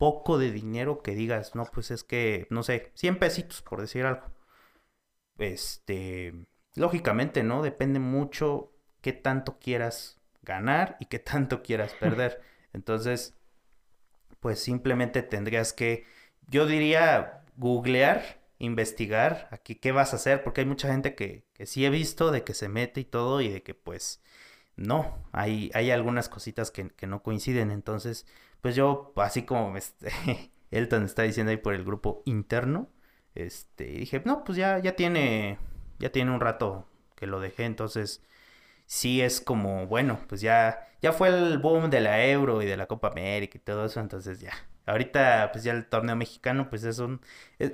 Speaker 3: poco de dinero que digas, no, pues es que, no sé, 100 pesitos, por decir algo. Este, lógicamente, ¿no? Depende mucho qué tanto quieras ganar y qué tanto quieras perder. Entonces, pues simplemente tendrías que, yo diría, googlear, investigar aquí qué vas a hacer, porque hay mucha gente que, que sí he visto de que se mete y todo y de que pues no, hay, hay algunas cositas que, que no coinciden. Entonces, pues yo, así como este, Elton está diciendo ahí por el grupo interno, este, dije, no, pues ya, ya tiene, ya tiene un rato que lo dejé, entonces sí es como, bueno, pues ya, ya fue el boom de la Euro y de la Copa América y todo eso, entonces ya. Ahorita, pues ya el torneo mexicano, pues es un,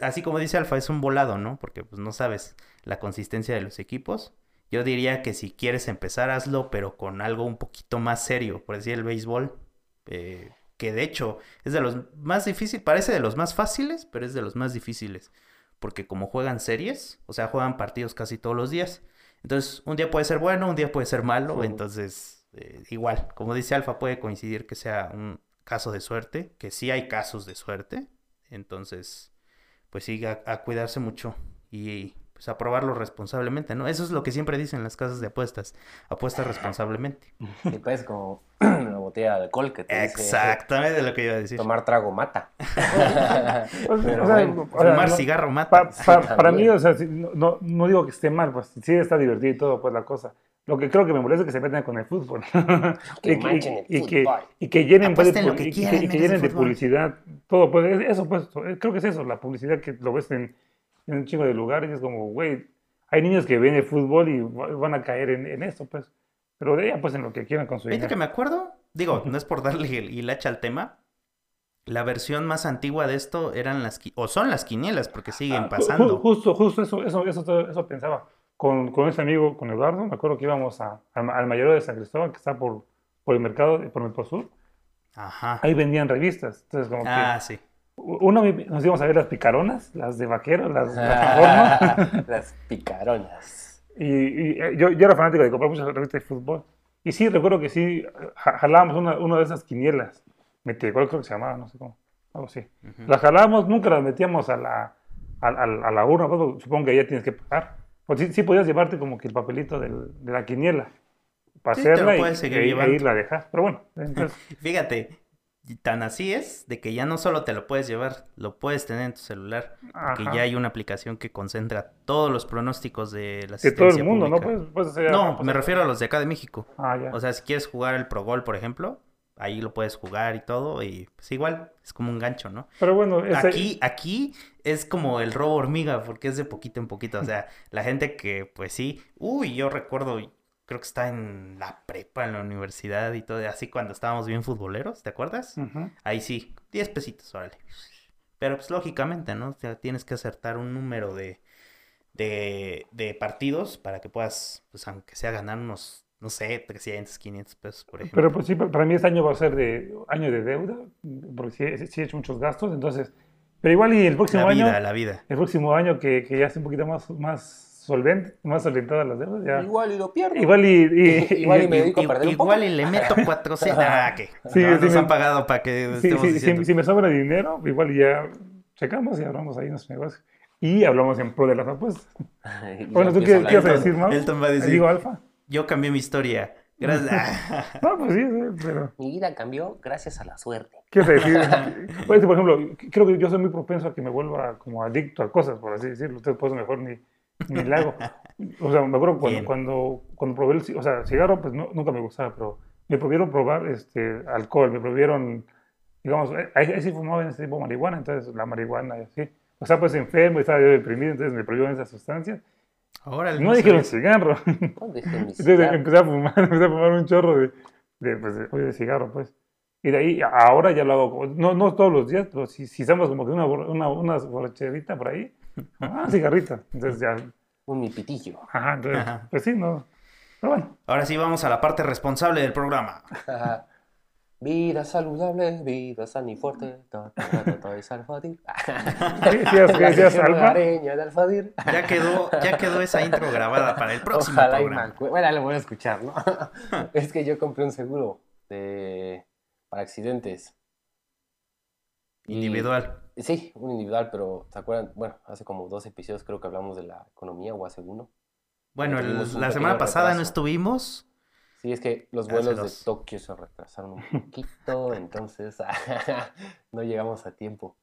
Speaker 3: así como dice Alfa, es un volado, ¿no? Porque pues no sabes la consistencia de los equipos. Yo diría que si quieres empezar, hazlo, pero con algo un poquito más serio, por decir el béisbol, eh, que de hecho es de los más difíciles, parece de los más fáciles, pero es de los más difíciles, porque como juegan series, o sea, juegan partidos casi todos los días, entonces, un día puede ser bueno, un día puede ser malo, entonces, eh, igual, como dice Alfa, puede coincidir que sea un caso de suerte, que sí hay casos de suerte, entonces, pues sí, a, a cuidarse mucho y pues aprobarlo responsablemente, ¿no? Eso es lo que siempre dicen las casas de apuestas, apuesta responsablemente.
Speaker 1: Y pues como una botella de alcohol que te
Speaker 3: Exactamente lo que iba a decir.
Speaker 1: Tomar trago mata.
Speaker 2: Pues,
Speaker 1: Pero
Speaker 2: o sea,
Speaker 1: bueno,
Speaker 2: o sea,
Speaker 3: Fumar
Speaker 2: no-
Speaker 3: cigarro mata.
Speaker 2: pa- pa- para mí, o sea, sí, no, no, no digo que esté mal, pues sí está divertido y todo, pues la cosa. Lo que creo que me molesta es que se metan con el fútbol.
Speaker 1: Que
Speaker 2: y,
Speaker 1: manchen el
Speaker 2: y que,
Speaker 1: fútbol.
Speaker 2: y que llenen, pues, de
Speaker 3: Apuesten lo
Speaker 2: pu-
Speaker 3: que
Speaker 2: y-
Speaker 3: quieran,
Speaker 2: que- que llenen de publicidad. Todo, pues es- eso, pues, creo que es eso, la publicidad que lo ves en, en un chingo de lugares. Es como, güey, hay niños que ven el fútbol y va- van a caer en, en esto, pues. Pero de ella, pues, en lo que quieran con su dinero.
Speaker 3: que me acuerdo, digo, no es por darle el hilacha al tema, la versión más antigua de esto eran las, o son las quinielas, porque siguen
Speaker 2: Ah,
Speaker 3: pasando.
Speaker 2: Justo, justo eso, eso, eso, eso pensaba. Con, con ese amigo, con Eduardo, me acuerdo que íbamos a, al, al mayor de San Cristóbal, que está por, por el mercado, por el Sur.
Speaker 3: Ajá.
Speaker 2: Ahí vendían revistas. Entonces, como
Speaker 3: Ah, sí.
Speaker 2: Uno nos íbamos a ver las picaronas, las de vaquero, las, forma.
Speaker 1: Las picaronas.
Speaker 2: Y, y, eh, yo, yo era fanático de comprar muchas revistas de fútbol. Y sí, recuerdo que sí, ja- jalábamos una, una de esas quinielas. Metegol creo que se llamaba, no sé cómo. Algo así.
Speaker 3: Ujú.
Speaker 2: Las jalábamos, nunca las metíamos a la, a, a- a la urna, pues, supongo que ya tienes que pagar. Pues sí, sí podías llevarte como que el papelito del- de la quiniela para
Speaker 3: Sí,
Speaker 2: hacerla y,
Speaker 3: puedes seguir
Speaker 2: e- e
Speaker 3: llevando.
Speaker 2: irla a dejar. Pero bueno, entonces,
Speaker 3: Fíjate, y tan así es de que ya no solo te lo puedes llevar, lo puedes tener en tu celular, porque
Speaker 2: Ajá.
Speaker 3: ya hay una aplicación que concentra todos los pronósticos de la
Speaker 2: que todo el
Speaker 3: asistencia
Speaker 2: mundo, ¿no?
Speaker 3: pública.
Speaker 2: Pues, pues,
Speaker 3: No, me refiero a los de acá de México.
Speaker 2: Ah, ya.
Speaker 3: O sea, si quieres jugar el Pro Gol, por ejemplo, ahí lo puedes jugar y todo, y pues igual, es como un gancho, ¿no?
Speaker 2: Pero bueno, ese-
Speaker 3: Aquí, aquí es como el robo hormiga, porque es de poquito en poquito. O sea, la gente que, pues sí, uy, yo recuerdo, creo que está en la prepa, en la universidad y todo, así cuando estábamos bien futboleros, ¿te acuerdas? Ahí sí, 10 pesitos, órale. Pero pues lógicamente, ¿no? O sea, tienes que acertar un número de, de, de partidos para que puedas, pues aunque sea ganar unos, no sé, 300, 500 pesos, por ejemplo.
Speaker 2: Pero pues sí, pa- para mí este año va a ser de año de deuda, porque sí, sí he hecho muchos gastos, entonces, pero igual y el próximo
Speaker 3: la vida,
Speaker 2: año,
Speaker 3: la vida.
Speaker 2: el próximo año que, que ya esté un poquito más, más solvente, más solventadas las deudas, ya.
Speaker 1: Igual y lo pierdo.
Speaker 2: Igual y, y-
Speaker 1: Igual y me
Speaker 2: y-
Speaker 1: dedico a perder un poco.
Speaker 3: Igual y le meto 400. Ah, ¿qué?
Speaker 2: Sí,
Speaker 3: No,
Speaker 2: sí,
Speaker 3: nos
Speaker 2: me-
Speaker 3: han pagado para que
Speaker 2: Sí,
Speaker 3: estemos
Speaker 2: sí,
Speaker 3: diciendo.
Speaker 2: si, si me sobra dinero, igual y ya checamos y hablamos ahí en nuestro negocio. Y hablamos en pro de las apuestas. Bueno, ¿tú qué, vas a decir, Mau?
Speaker 3: Elton va a decir-
Speaker 2: Digo alfa.
Speaker 3: Yo cambié mi historia. Gracias.
Speaker 2: No, pues sí, sí, pero...
Speaker 1: Mi vida cambió gracias a la suerte.
Speaker 2: ¿Qué vas a decir? Pues, por ejemplo, creo que yo soy muy propenso a que me vuelva como adicto a cosas, por así decirlo. Entonces, pues mejor ni, ni. O sea, me acuerdo cuando, cuando, cuando probé el o sea, cigarro, pues no- nunca me gustaba, pero me prohibieron probar este, alcohol, me prohibieron, digamos, eh, ahí, ahí sí fumaba en ese tipo marihuana, entonces la marihuana y así. O sea, pues enfermo, estaba yo deprimido, entonces me prohibieron esas sustancias.
Speaker 3: Órale,
Speaker 2: No dijeron cigarro.
Speaker 1: No mi
Speaker 2: Entonces empecé a fumar, empecé a fumar un chorro de, de, pues, de, de cigarro, pues. Y de ahí, ahora ya lo hago, no, no todos los días, pero si, si estamos como que una, una, una borracherita por ahí, ah, cigarrita. Entonces ya
Speaker 1: Un mi pitillo.
Speaker 2: Ajá, entonces,
Speaker 3: Ajá.
Speaker 2: pues sí, no. Pero bueno,
Speaker 3: Ahora sí vamos a la parte responsable del programa.
Speaker 1: vida saludable, vida sana y fuerte. Ta, es Alfadir. Alfadir.
Speaker 3: Ya quedó, ya quedó esa intro grabada para el próximo
Speaker 1: Ojalá
Speaker 3: programa.
Speaker 1: Bueno, lo voy a escuchar, ¿no? es que yo compré un seguro de... para accidentes. Y-
Speaker 3: Individual.
Speaker 1: Sí, un individual, pero ¿se acuerdan? Bueno, hace como dos episodios creo que hablamos de la economía o hace uno.
Speaker 3: Bueno, el-
Speaker 1: tuvimos un
Speaker 3: la semana pasada no estuvimos.
Speaker 1: Sí, es que los vuelos de Tokio se retrasaron un poquito, entonces no llegamos a tiempo.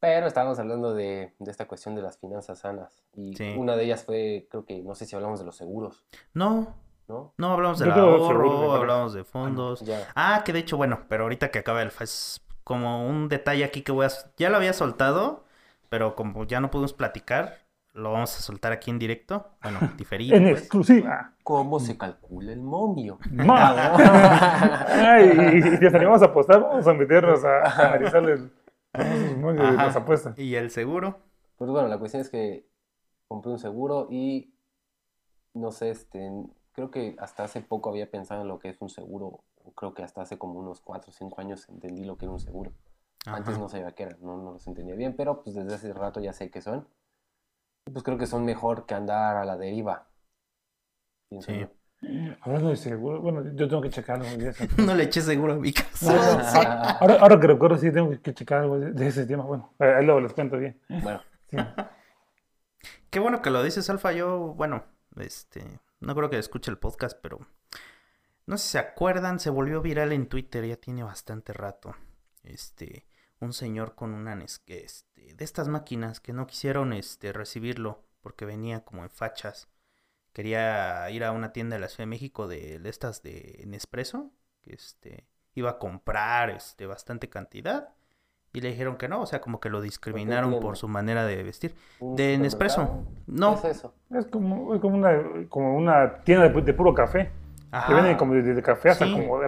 Speaker 1: Pero estábamos hablando de, de esta cuestión de las finanzas sanas. Y
Speaker 3: Sí.
Speaker 1: una de ellas fue, creo que, no sé si hablamos de los seguros,
Speaker 3: No,
Speaker 1: ¿no?
Speaker 3: no hablamos del ahorro, hablamos de fondos.
Speaker 1: Ya.
Speaker 3: Ah, que de hecho, bueno, pero ahorita que acaba el FAS, como un detalle aquí que voy a... Ya lo había soltado, pero como ya no pudimos platicar, lo vamos a soltar aquí en directo. Bueno, diferido.
Speaker 2: En
Speaker 3: pues.
Speaker 2: exclusiva.
Speaker 1: ¿Cómo se calcula el momio?
Speaker 2: No. Ay, y, si salimos a apostar, vamos a meternos a, a analizar el, moños de las apuestas.
Speaker 3: Y el seguro.
Speaker 1: Pues bueno, la cuestión es que compré un seguro y no sé, este, creo que hasta hace poco había pensado en lo que es un seguro. Creo que hasta hace como unos 4 o 5 años entendí lo que era un seguro. Antes no sabía qué era, no, no los entendía bien, pero pues desde hace rato ya sé qué son. Y pues creo que son mejor que andar a la deriva. Pienso
Speaker 3: Sí.
Speaker 1: yo.
Speaker 2: Hablando de seguro, bueno, yo tengo que sé.
Speaker 3: No le eché seguro a mi casa.
Speaker 2: no, ahora, ahora- ahora que recuerdo, sí tengo que checar algo de, ese tema. Bueno, ahí luego les cuento bien.
Speaker 1: Bueno,
Speaker 2: Sí.
Speaker 3: Qué bueno que lo dices, Alfa. Yo, bueno, este, no creo que escuche el podcast, pero no sé si se acuerdan, se volvió viral en Twitter, ya tiene bastante rato. Este, un señor con una, este, de estas máquinas que no quisieron, este, recibirlo porque venía como en fachas. Quería ir a una tienda de la Ciudad de México de, de estas de Nespresso, que este, iba a comprar, este, bastante cantidad. Y le dijeron que no, o sea, como que lo discriminaron por su manera de vestir.
Speaker 1: ¿un
Speaker 3: De? Nespresso. No.
Speaker 1: ¿Qué es eso?
Speaker 2: Es como, es como, una, como una tienda de, de puro café.
Speaker 3: Ajá,
Speaker 2: Que venden como desde café hasta
Speaker 3: Sí.
Speaker 2: como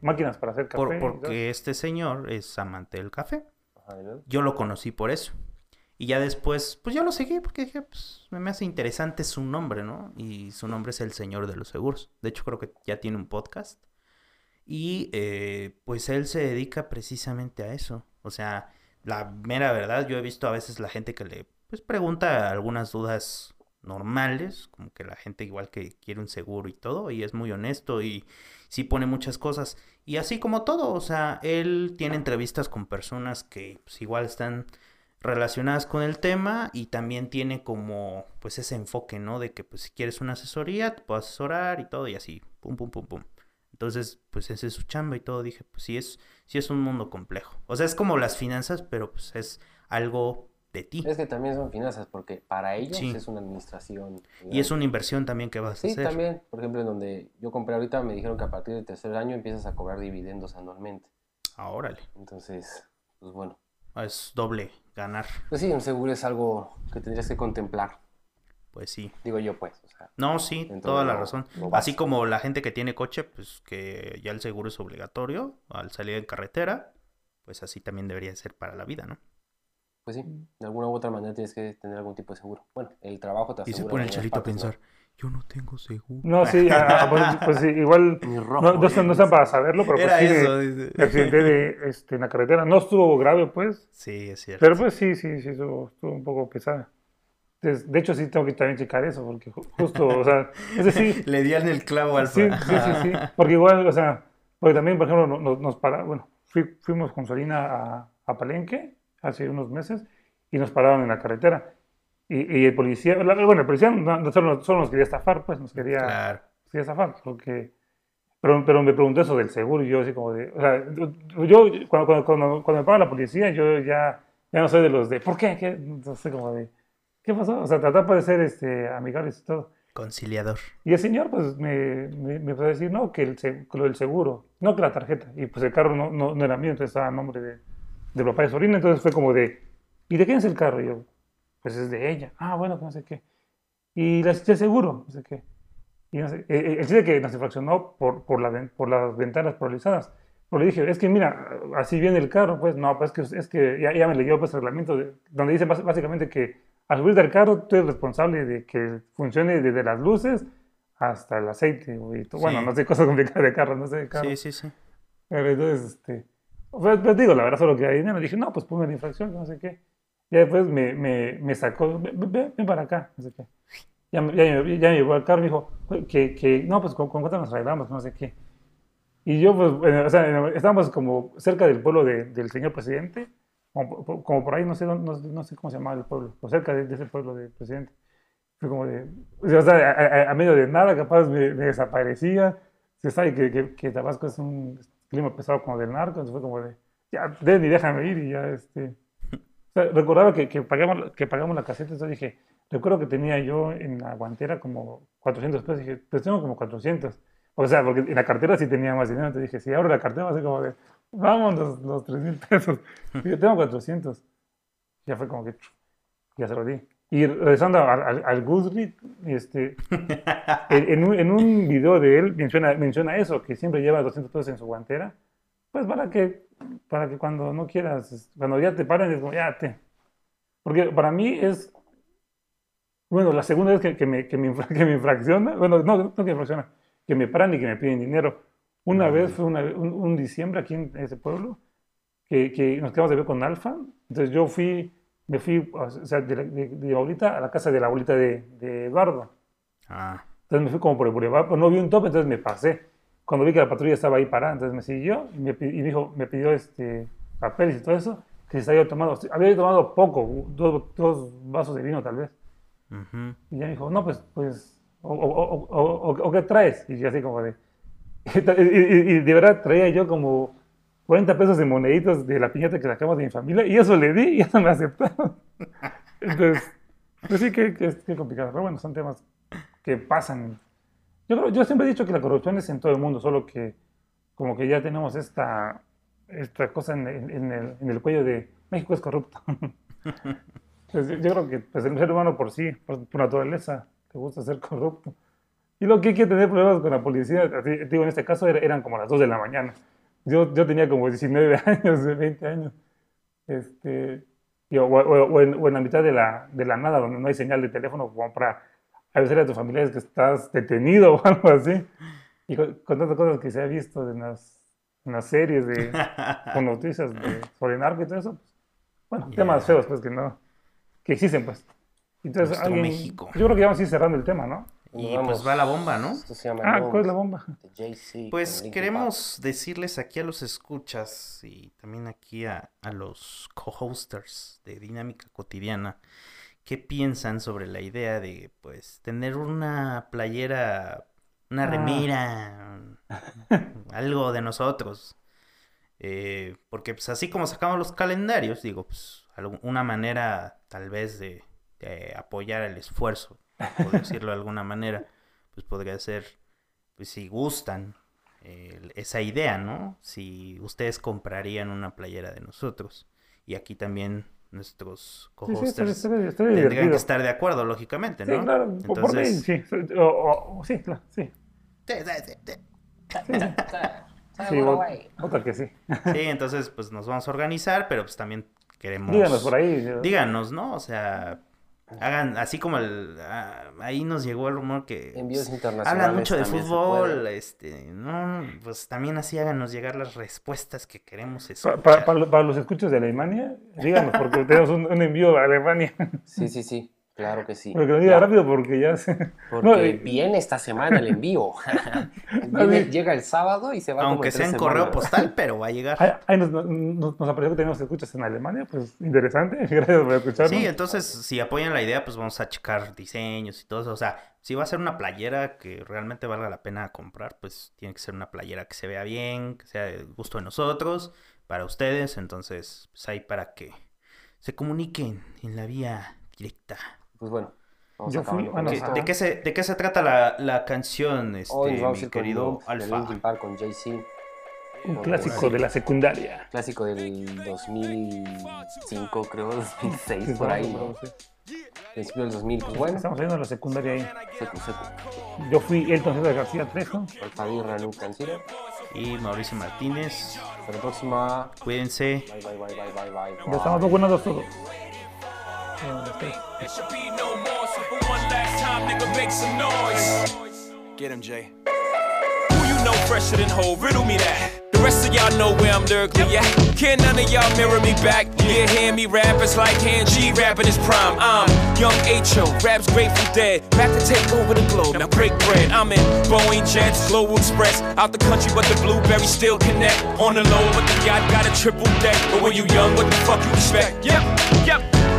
Speaker 2: máquinas para hacer café.
Speaker 3: por- porque este señor es amante del café.
Speaker 1: Ajá, ¿y luego?
Speaker 3: Yo lo conocí por eso. Y ya después, pues yo lo seguí porque dije, pues me hace interesante su nombre, ¿no? Y su nombre es el Señor de los Seguros. De hecho, creo que ya tiene un podcast. Y eh, pues él se dedica precisamente a eso. O sea, la mera verdad, yo he visto a veces la gente que le pues, pregunta algunas dudas normales, como que la gente igual que quiere un seguro y todo, y es muy honesto y sí pone muchas cosas. Y así como todo, o sea, él tiene entrevistas con personas que pues, igual están relacionadas con el tema y también tiene como pues ese enfoque, ¿no? De que pues si quieres una asesoría, te puedo asesorar y todo y así, pum, pum, pum, pum. Entonces, pues ese es su chamba y todo. Dije, pues sí es, sí es un mundo complejo. O sea, es como las finanzas, pero pues es algo de ti.
Speaker 1: Es que también son finanzas, porque para ellos
Speaker 3: Sí.
Speaker 1: es una administración.
Speaker 3: Y es una inversión también que vas a
Speaker 1: Sí,
Speaker 3: hacer.
Speaker 1: también, por ejemplo, en donde yo compré ahorita me dijeron que a partir del tercer año empiezas a cobrar dividendos anualmente.
Speaker 3: Ah, órale.
Speaker 1: Entonces, pues bueno.
Speaker 3: Es doble ganar.
Speaker 1: Pues sí, un seguro es algo que tendrías que contemplar,
Speaker 3: Pues sí.
Speaker 1: digo yo pues. O sea,
Speaker 3: No, sí, toda la
Speaker 1: lo-
Speaker 3: razón.
Speaker 1: lo
Speaker 3: Así como la gente que tiene coche, pues que ya el seguro es obligatorio al salir en carretera, pues así también debería ser para la vida, ¿no?
Speaker 1: Pues sí, de alguna u otra manera tienes que tener algún tipo de seguro. Bueno, el trabajo te
Speaker 3: Y se
Speaker 1: asegura
Speaker 3: pone el chalito a
Speaker 1: partes, ¿no?
Speaker 3: pensar, yo no tengo seguro.
Speaker 2: No, sí, ah, pues, pues sí, igual
Speaker 1: rojo,
Speaker 2: no, no, están, no están para saberlo, pero pues
Speaker 3: Era
Speaker 2: sí, me-
Speaker 3: eso,
Speaker 2: me accidenté de, este, en la carretera. No estuvo grave, pues,
Speaker 3: Sí, es cierto.
Speaker 2: pero pues sí, sí, sí, estuvo, estuvo un poco pesada. De hecho, sí tengo que también checar eso, porque ju- justo, o sea, es decir,
Speaker 3: Le di en el clavo al
Speaker 2: sí, sí, sí, sí, porque igual, o sea, porque también, por ejemplo, no- nos, nos para, bueno, fui- fuimos con Solina a, a Palenque hace unos meses y nos pararon en la carretera. Y, y el policía, la- bueno, el policía no, no solo, solo nos quería estafar, pues nos quería,
Speaker 3: Claro.
Speaker 2: Sí, zafar, porque... Pero, pero me preguntó eso del seguro y yo así como de... O sea, yo cuando, cuando, cuando, cuando me paga la policía, yo ya, ya no soy de los de... ¿Por qué? ¿Qué? No sé, como de... ¿Qué pasó? O sea, tratar de ser este, amigables y todo.
Speaker 3: Conciliador.
Speaker 2: Y el señor pues me, me, me empezó a decir, no, que, el, que lo del seguro, no que la tarjeta. Y pues el carro no, no, no era mío, entonces estaba a nombre de, de papá de Sorina. Entonces fue como de, ¿y de quién es el carro? Y yo, pues es de ella. Ah, bueno, que no sé qué. Y la el seguro, no sé qué. Y no sé, eh, eh, el chiste que nos infraccionó por, por, la, por las ventanas polarizadas. Pero le dije, es que mira, así viene el carro, pues no, pues que, es que ya, ya me leyó pues el reglamento de- donde dice básicamente que al subir del carro, tú eres responsable de que funcione desde las luces hasta el aceite, güey. Tú- Bueno,
Speaker 3: Sí.
Speaker 2: no sé, cosas complicadas de carro, no sé de carro.
Speaker 3: Sí, sí, sí.
Speaker 2: Pero entonces, este, pues, pues, digo, la verdad, solo que dinero. Dije, no, pues la infracción, no sé qué. Y después me, me, me sacó, ven, ven- para acá, no sé qué. Ya, ya, ya me llevó al carro y dijo, que, que no, pues con, con cuánto nos arreglamos, no sé qué. Y yo, pues, bueno, o sea, estábamos como cerca del pueblo de- del señor presidente, como, como por ahí, no sé, no, no sé cómo se llamaba el pueblo, o cerca de, de ese pueblo del presidente. Fue como de, o sea, a, a- a medio de nada, capaz me, me desaparecía. Se sabe que, que, que Tabasco es un clima pesado como del narco, entonces fue como de, ya, ven y déjame ir y ya, este... O sea, recordaba que, que, pagamos, que pagamos la caseta, entonces dije, recuerdo que tenía yo en la guantera como 400 pesos, dije, pues tengo como 400. O sea, porque en la cartera sí tenía más dinero, entonces dije, si abro la cartera va a ser como de, vamos los, los 3 mil pesos. Y yo tengo 400. Ya fue como que, ya se lo di. Y regresando al, al, al Goodreads, este, en, un, en un video de él menciona, menciona eso, que siempre lleva 200 pesos en su guantera, pues para que, para que cuando no quieras, cuando ya te paren, es como, ya te. Porque para mí es, bueno, la segunda vez que, que me, que, me, que me infracciona, bueno, no, no que me infracciona, que me paran y que me piden dinero. Una vez fue una- un, un diciembre aquí en ese pueblo, que, que nos quedamos de ver con Alfa, entonces yo fui, me fui, o sea, de, la- de, de mi abuelita a la casa de la abuelita de, de Eduardo.
Speaker 3: Ah,
Speaker 2: Entonces me fui como por el boulevard, pero no vi un tope, entonces me pasé. Cuando vi que la patrulla estaba ahí parada, entonces me siguió y me, y me dijo, me pidió este, papeles y todo eso, que se había tomado, había tomado poco, dos, dos vasos de vino tal vez.
Speaker 3: ujú.
Speaker 2: Y ya me dijo, no, pues, pues, o, o, o, o- o- o qué traes? Y yo así como de, y, y- y de verdad traía yo como 40 pesos de moneditos de la piñata que sacamos de mi familia, y eso le di y eso me aceptaron. Entonces, pues sí, que, que, que complicado. Pero bueno, son temas que pasan. Yo, creo- yo siempre he dicho que la corrupción es en todo el mundo, solo que como que ya tenemos esta, esta cosa en, en- en el, en el cuello de México es corrupto. Pues yo creo que pues, el ser humano por sí, por, por naturaleza, le gusta ser corrupto. Y lo que hay que tener problemas con la policía, digo, en este caso era- eran como las 2 de la mañana. Yo, yo tenía como 19 años, 20 años. Este, y o, o- en, o en la mitad de la, de la nada, donde no hay señal de teléfono, como para avisar a tus familiares que estás detenido o algo así. Y con, con tantas cosas que se ha visto en las, en las series de, con noticias de, sobre narco y todo eso. pues, bueno,
Speaker 3: Ya.
Speaker 2: temas feos, pues, que no, que existen, pues. Entonces, alguien,
Speaker 3: México.
Speaker 2: yo creo que vamos a ir cerrando el tema, ¿no?
Speaker 3: Y
Speaker 1: Vamos.
Speaker 3: pues va la bomba, ¿no?
Speaker 1: Esto se llama
Speaker 2: Ah, ¿cuál es la bomba?
Speaker 3: Pues queremos decirles aquí a los escuchas y también aquí a, a los co-hosters de Dinámica Cotidiana qué piensan sobre la idea de pues tener una playera, una
Speaker 2: Ah.
Speaker 3: remera, algo de nosotros. Eh, porque pues así como sacamos los calendarios, digo, pues una manera tal vez de, de apoyar el esfuerzo, por decirlo de alguna manera, pues podría ser, pues si gustan eh, esa idea, ¿no? Si ustedes comprarían una playera de nosotros. Y aquí también nuestros
Speaker 2: Sí, sí,
Speaker 3: co-hosters
Speaker 2: está
Speaker 3: tendrían
Speaker 2: divertido.
Speaker 3: que estar de acuerdo, lógicamente,
Speaker 2: Sí,
Speaker 3: ¿no?
Speaker 2: claro, por- por mí,
Speaker 3: Entonces,
Speaker 2: sí. O, o- o- sí, claro, sí.
Speaker 3: Sí, sí, sí, sí.
Speaker 2: Sí, vota que sí.
Speaker 3: Sí, entonces pues nos vamos a organizar, pero pues también queremos...
Speaker 2: Díganos por ahí.
Speaker 3: Díganos, ¿no? O sea, hagan así como el... ah, ahí nos llegó el rumor que...
Speaker 1: Envíos
Speaker 3: pues,
Speaker 1: internacionales.
Speaker 3: Hablan mucho de fútbol, este, no, pues también así háganos llegar las respuestas que queremos escuchar.
Speaker 2: pa- para, para los escuchos de Alemania, díganos, porque tenemos un, un envío a Alemania.
Speaker 1: Sí, sí, sí. Claro que sí.
Speaker 2: Pero que lo diga
Speaker 1: Ya,
Speaker 2: rápido porque ya se...
Speaker 1: Porque
Speaker 2: No,
Speaker 1: viene esta semana el envío. Viene- llega el sábado y se va como
Speaker 3: Aunque sea en correo postal, pero va a llegar.
Speaker 2: Ahí, ahí nos, nos, nos apareció que tenemos escuchas en Alemania, pues interesante, gracias por escucharnos.
Speaker 3: Sí, entonces si apoyan la idea, pues vamos a checar diseños y todo eso. O sea, si va a ser una playera que realmente valga la pena comprar, pues tiene que ser una playera que se vea bien, que sea del gusto de nosotros, para ustedes. Entonces, pues ahí para que se comuniquen en la vía directa.
Speaker 1: Pues bueno, vamos
Speaker 2: Yo fui-
Speaker 1: acabando con
Speaker 2: bueno,
Speaker 3: ¿Qué-
Speaker 1: esto.
Speaker 3: ¿De qué se, de qué se trata la, la canción, este,
Speaker 1: Hoy vamos
Speaker 3: mi
Speaker 1: con
Speaker 3: querido
Speaker 1: de
Speaker 3: Alfa?
Speaker 1: Linkin Park con Jay-Z.
Speaker 2: Un clásico de la secundaria.
Speaker 1: Clásico del 2005, creo, 2006,
Speaker 2: Sí,
Speaker 1: por ahí, ¿no? Principio del 2000, pues bueno,
Speaker 2: Estamos saliendo de la secundaria ahí.
Speaker 1: seco, seco.
Speaker 2: Yo fui Elton César García Trejo.
Speaker 1: Alfadirra, Luke Canciller.
Speaker 3: Y Mauricio Martínez.
Speaker 1: Hasta la próxima.
Speaker 3: Cuídense.
Speaker 1: Bye, bye, bye, bye, bye, bye.
Speaker 2: Ya estamos vacunados todos.
Speaker 4: There should be no more, so for one last time, nigga, make some noise. Get him, Jay. Who you know fresher than whole? Riddle me that. The rest of y'all know where I'm lyrically at. Can none of y'all mirror me back? Yeah, hear me rap, it's like hand G rapping his prime. I'm young H.O., raps Grateful Dead. Back to take over the globe, now break bread. I'm in Boeing Jets, Global Express. Out the country, but the blueberries still connect. On the low, but the yacht got a triple deck. But when you young, what the fuck you expect? Yep, yep.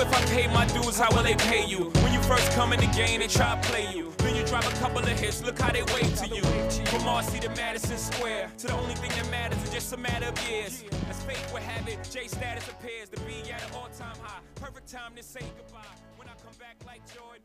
Speaker 4: If I pay my dues, how will they pay you? When you first come in the game, they try to play you. Then you drop a couple of hits. Look how they wait to you. From Marcy to Madison Square, to the only thing that matters is just a matter of years. As fate would have it, J status appears to be at an all-time high. Perfect time to say goodbye. When I come back like Jordan,